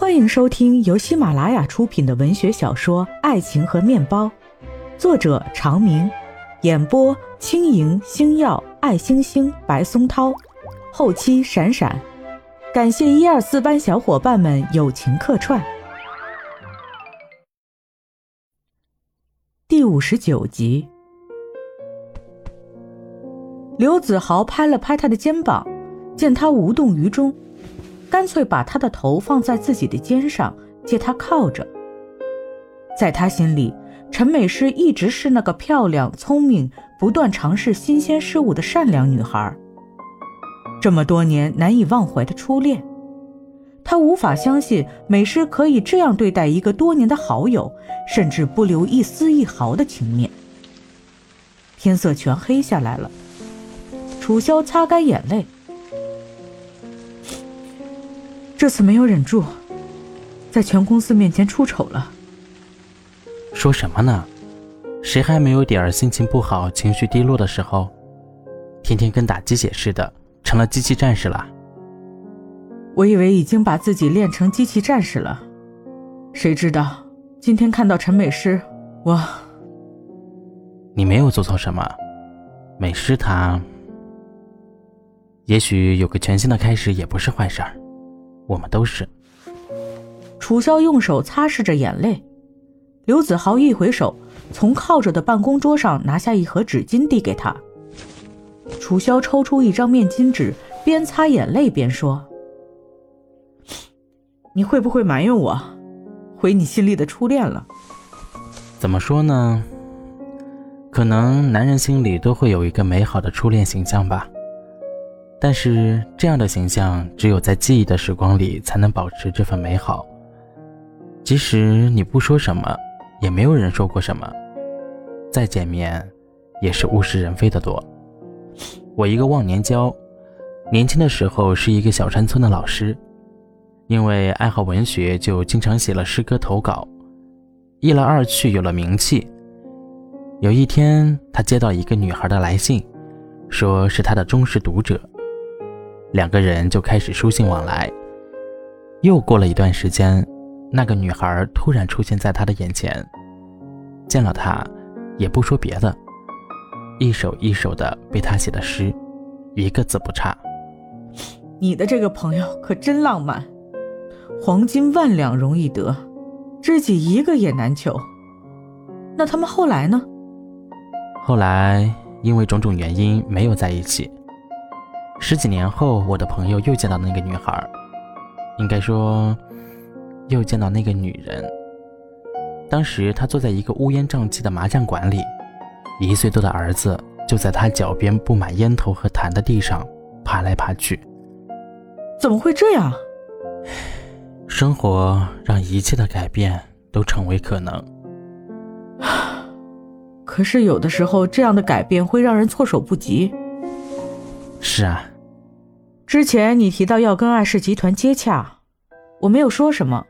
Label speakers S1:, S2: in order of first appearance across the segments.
S1: 欢迎收听由喜马拉雅出品的文学小说《爱情和面包》，作者长明，演播轻盈、星耀、爱星星、白松涛，后期闪闪。感谢一二四班小伙伴们友情客串。第五十九集，刘子豪拍了拍他的肩膀，见他无动于衷。干脆把他的头放在自己的肩上，借他靠着。在他心里，陈美诗一直是那个漂亮、聪明、不断尝试新鲜事物的善良女孩。这么多年难以忘怀的初恋，他无法相信美诗可以这样对待一个多年的好友，甚至不留一丝一毫的情面。天色全黑下来了，楚萧擦干眼泪。这次没有忍住，在全公司面前出丑了。
S2: 说什么呢？谁还没有点儿心情不好、情绪低落的时候？天天跟打鸡血似的，成了机器战士了。
S1: 我以为已经把自己练成机器战士了，谁知道今天看到陈美诗，我……
S2: 你没有做错什么，美诗她，也许有个全新的开始也不是坏事儿。我们都是。
S1: 楚萧用手擦拭着眼泪，刘子豪一回手，从靠着的办公桌上拿下一盒纸巾递给他。楚萧抽出一张面巾纸，边擦眼泪边说：“你会不会埋怨我，毁你心里的初恋了？”
S2: 怎么说呢？可能男人心里都会有一个美好的初恋形象吧。但是这样的形象，只有在记忆的时光里才能保持这份美好。即使你不说什么，也没有人说过什么，再见面，也是物是人非的多。我一个忘年交，年轻的时候是一个小山村的老师，因为爱好文学，就经常写了诗歌投稿，一来二去有了名气。有一天，他接到一个女孩的来信，说是他的忠实读者。两个人就开始书信往来。又过了一段时间，那个女孩突然出现在他的眼前，见了他，也不说别的，一首一首的背他写的诗，一个字不差。
S1: 你的这个朋友可真浪漫，黄金万两容易得，知己一个也难求。那他们后来呢？
S2: 后来因为种种原因没有在一起。十几年后，我的朋友又见到那个女孩，应该说，又见到那个女人。当时她坐在一个乌烟瘴气的麻将馆里，一岁多的儿子就在她脚边布满烟头和痰的地上爬来爬去。
S1: 怎么会这样？
S2: 生活让一切的改变都成为可能。
S1: 可是有的时候，这样的改变会让人措手不及。
S2: 是啊。
S1: 之前你提到要跟爱氏集团接洽，我没有说什么，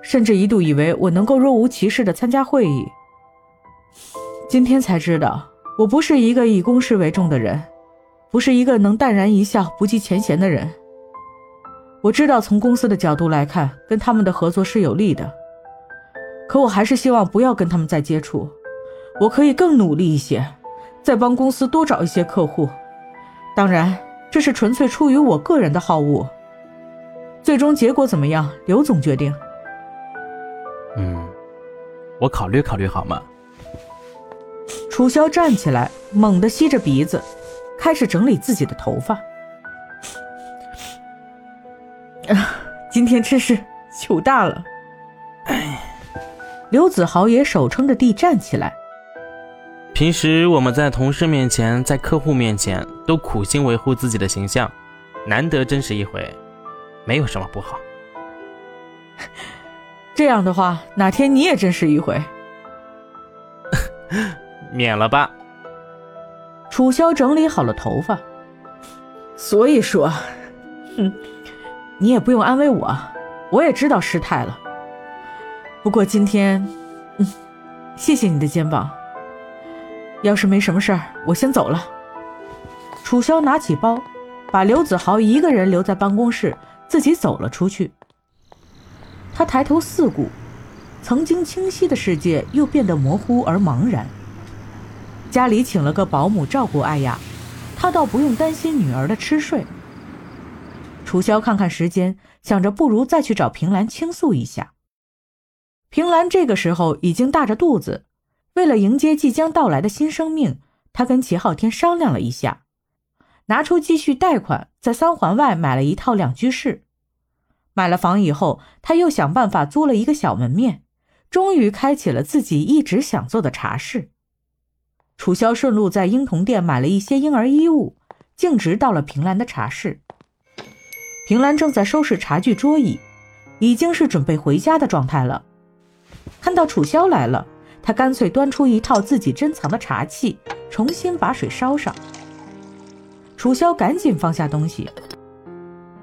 S1: 甚至一度以为我能够若无其事的参加会议。今天才知道，我不是一个以公事为重的人，不是一个能淡然一笑不计前嫌的人。我知道从公司的角度来看，跟他们的合作是有利的，可我还是希望不要跟他们再接触。我可以更努力一些，再帮公司多找一些客户。当然。这是纯粹出于我个人的好恶，最终结果怎么样，刘总决定。
S2: 嗯，我考虑考虑好吗？
S1: 楚萧站起来，猛地吸着鼻子，开始整理自己的头发。啊，今天真是糗大了！哎，刘子豪也手撑着地站起来。
S2: 平时我们在同事面前，在客户面前都苦心维护自己的形象，难得真实一回，没有什么不好。
S1: 这样的话，哪天你也真实一回，
S2: 免了吧。
S1: 楚萧整理好了头发，所以说，哼，你也不用安慰我，我也知道失态了。不过今天，嗯，谢谢你的肩膀。要是没什么事儿，我先走了。楚萧拿起包，把刘子豪一个人留在办公室，自己走了出去。他抬头四顾，曾经清晰的世界又变得模糊而茫然。家里请了个保姆照顾艾雅，他倒不用担心女儿的吃睡。楚萧看看时间，想着不如再去找平兰倾诉一下。平兰这个时候已经大着肚子，为了迎接即将到来的新生命，他跟齐昊天商量了一下，拿出积蓄贷款，在三环外买了一套两居室。买了房以后，他又想办法租了一个小门面，终于开启了自己一直想做的茶室。楚萧顺路在婴童店买了一些婴儿衣物，径直到了平兰的茶室。平兰正在收拾茶具桌椅，已经是准备回家的状态了。看到楚萧来了，他干脆端出一套自己珍藏的茶器，重新把水烧上。楚萧赶紧放下东西，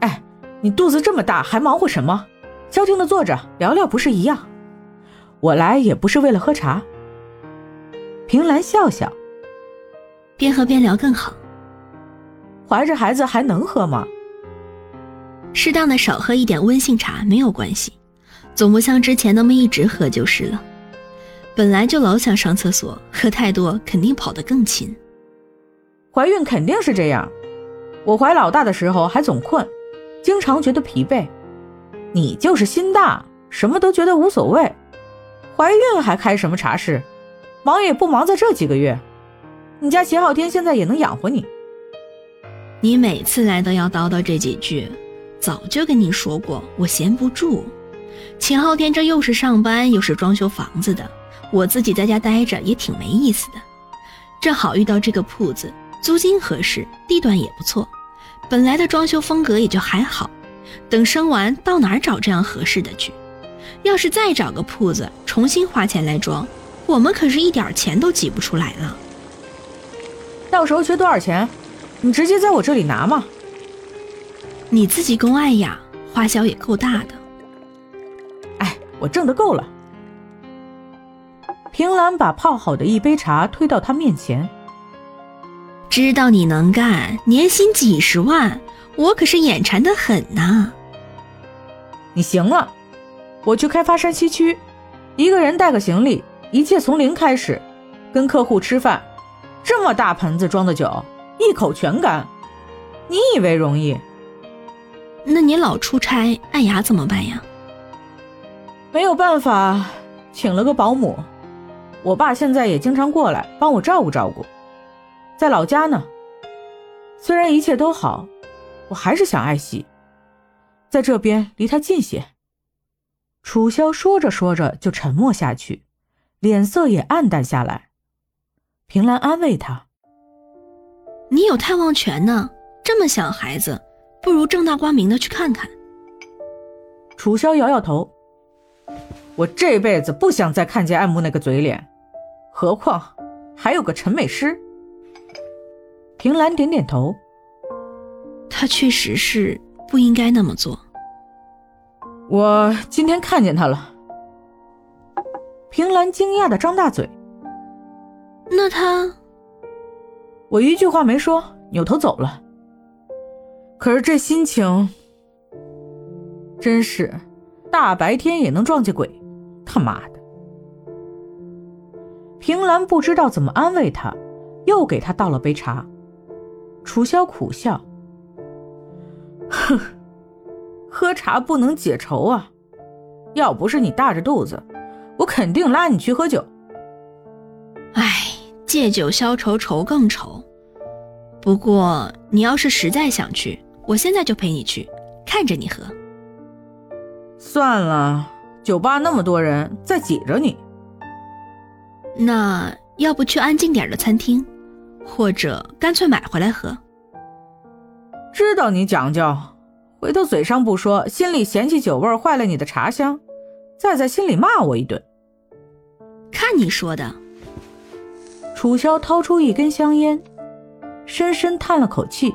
S1: 哎，你肚子这么大，还忙活什么？消停的坐着聊聊不是一样？我来也不是为了喝茶。平兰笑笑，
S3: 边喝边聊更好。
S1: 怀着孩子还能喝吗？
S3: 适当的少喝一点温性茶没有关系，总不像之前那么一直喝就是了。本来就老想上厕所，喝太多肯定跑得更勤。
S1: 怀孕肯定是这样，我怀老大的时候还总困，经常觉得疲惫。你就是心大，什么都觉得无所谓。怀孕还开什么茶室？忙也不忙在这几个月。你家秦昊天现在也能养活你。
S3: 你每次来都要叨叨这几句。早就跟你说过，我闲不住。秦昊天这又是上班又是装修房子的，我自己在家待着也挺没意思的。正好遇到这个铺子，租金合适，地段也不错，本来的装修风格也就还好。等生完，到哪儿找这样合适的去？要是再找个铺子重新花钱来装，我们可是一点钱都挤不出来了。
S1: 到时候缺多少钱，你直接在我这里拿嘛。
S3: 你自己供爱呀，花销也够大的。
S1: 哎，我挣的够了。平兰把泡好的一杯茶推到他面前。
S3: 知道你能干，年薪几十万，我可是眼馋的很呐。
S1: 你行了，我去开发山西区，一个人带个行李，一切从零开始，跟客户吃饭，这么大盆子装的酒，一口全干，你以为容易？
S3: 那你老出差，艾雅怎么办呀？
S1: 没有办法，请了个保姆。我爸现在也经常过来帮我照顾照顾。在老家呢，虽然一切都好，我还是想爱惜，在这边离他近些。楚萧说着说着就沉默下去，脸色也暗淡下来。平兰安慰他：“
S3: 你有探望权呢，这么想孩子。”不如正大光明的去看看。
S1: 楚萧摇摇头，我这辈子不想再看见爱慕那个嘴脸，何况还有个陈美诗。平兰点点头，
S3: 他确实是不应该那么做。
S1: 我今天看见他了。平兰惊讶的张大嘴，
S3: 那他……
S1: 我一句话没说，扭头走了。可是这心情，真是大白天也能撞见鬼，他妈的！平兰不知道怎么安慰他，又给他倒了杯茶。楚萧苦笑，哼，喝茶不能解愁啊！要不是你大着肚子，我肯定拉你去喝酒。
S3: 哎，借酒消愁愁更愁。不过你要是实在想去，我现在就陪你去，看着你喝。
S1: 算了，酒吧那么多人在挤着你。
S3: 那要不去安静点的餐厅，或者干脆买回来喝。
S1: 知道你讲究，回头嘴上不说，心里嫌弃酒味坏了你的茶香，再在心里骂我一顿。
S3: 看你说的。
S1: 楚萧掏出一根香烟，深深叹了口气。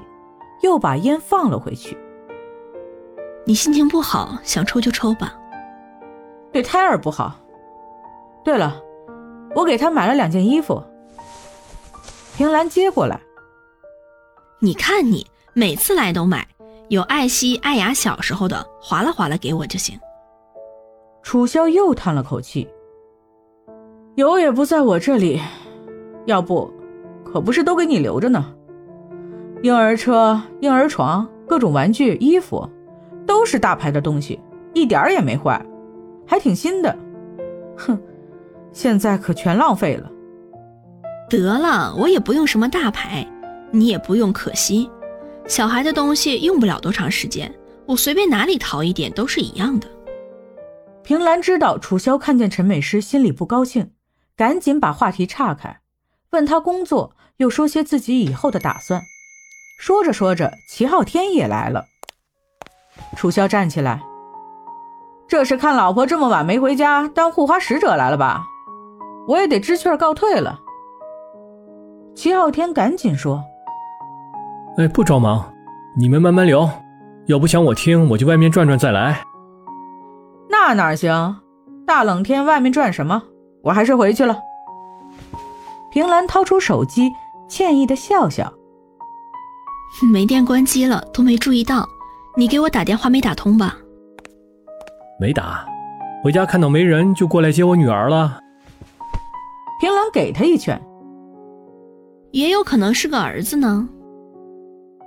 S1: 又把烟放了回去。
S3: 你心情不好，想抽就抽吧。
S1: 对胎儿不好。对了，我给他买了两件衣服。平兰接过来。
S3: 你看你每次来都买，有艾希、艾雅小时候的，划拉划拉给我就行。
S1: 楚萧又叹了口气：“有也不在我这里，要不，可不是都给你留着呢。婴儿车、婴儿床、各种玩具、衣服，都是大牌的东西，一点儿也没坏，还挺新的。哼，现在可全浪费了。
S3: 得了，我也不用什么大牌，你也不用，可惜。小孩的东西用不了多长时间，我随便哪里淘一点都是一样的。”
S1: 平兰知道楚萧看见陈美诗心里不高兴，赶紧把话题岔开，问他工作，又说些自己以后的打算。说着说着，齐昊天也来了。楚萧站起来：“这是看老婆这么晚没回家，当护花使者来了吧？我也得知趣儿告退了。”齐昊天赶紧说：“
S4: 哎，不着忙，你们慢慢聊，要不想我听，我去外面转转再来。”
S1: 那哪行？大冷天外面转什么？我还是回去了。平兰掏出手机，歉意的笑笑。
S3: 没电关机了，都没注意到。你给我打电话没打通吧？
S4: 没打，回家看到没人就过来接我女儿了。
S1: 平兰给他一拳。
S3: 也有可能是个儿子呢。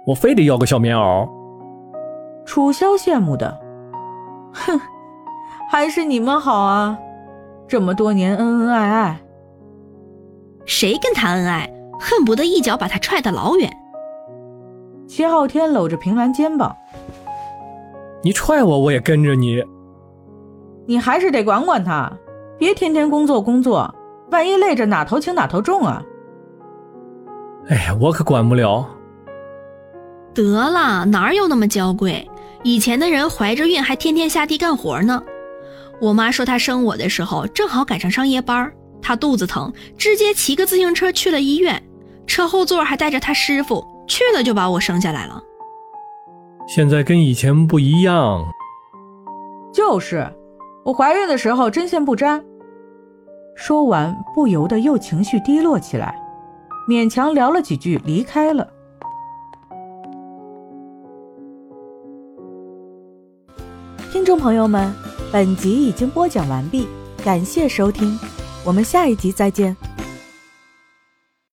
S4: 我非得要个小棉袄。
S1: 楚萧羡慕的，哼。还是你们好啊，这么多年恩恩爱爱。
S3: 谁跟他恩爱，恨不得一脚把他踹得老远。
S1: 齐昊天搂着平兰肩膀，
S4: 你踹我，我也跟着你。
S1: 你还是得管管他，别天天工作工作，万一累着哪头轻哪头重啊。
S4: 哎呀，我可管不了。
S3: 得了，哪有那么娇贵？以前的人怀着孕还天天下地干活呢。我妈说她生我的时候正好赶上上夜班，她肚子疼，直接骑个自行车去了医院，车后座还带着她师傅去了，就把我生下来了。
S4: 现在跟以前不一样，
S1: 就是我怀孕的时候针线不沾。说完，不由得又情绪低落起来，勉强聊了几句，离开了。听众朋友们。本集已经播讲完毕，感谢收听，我们下一集再见。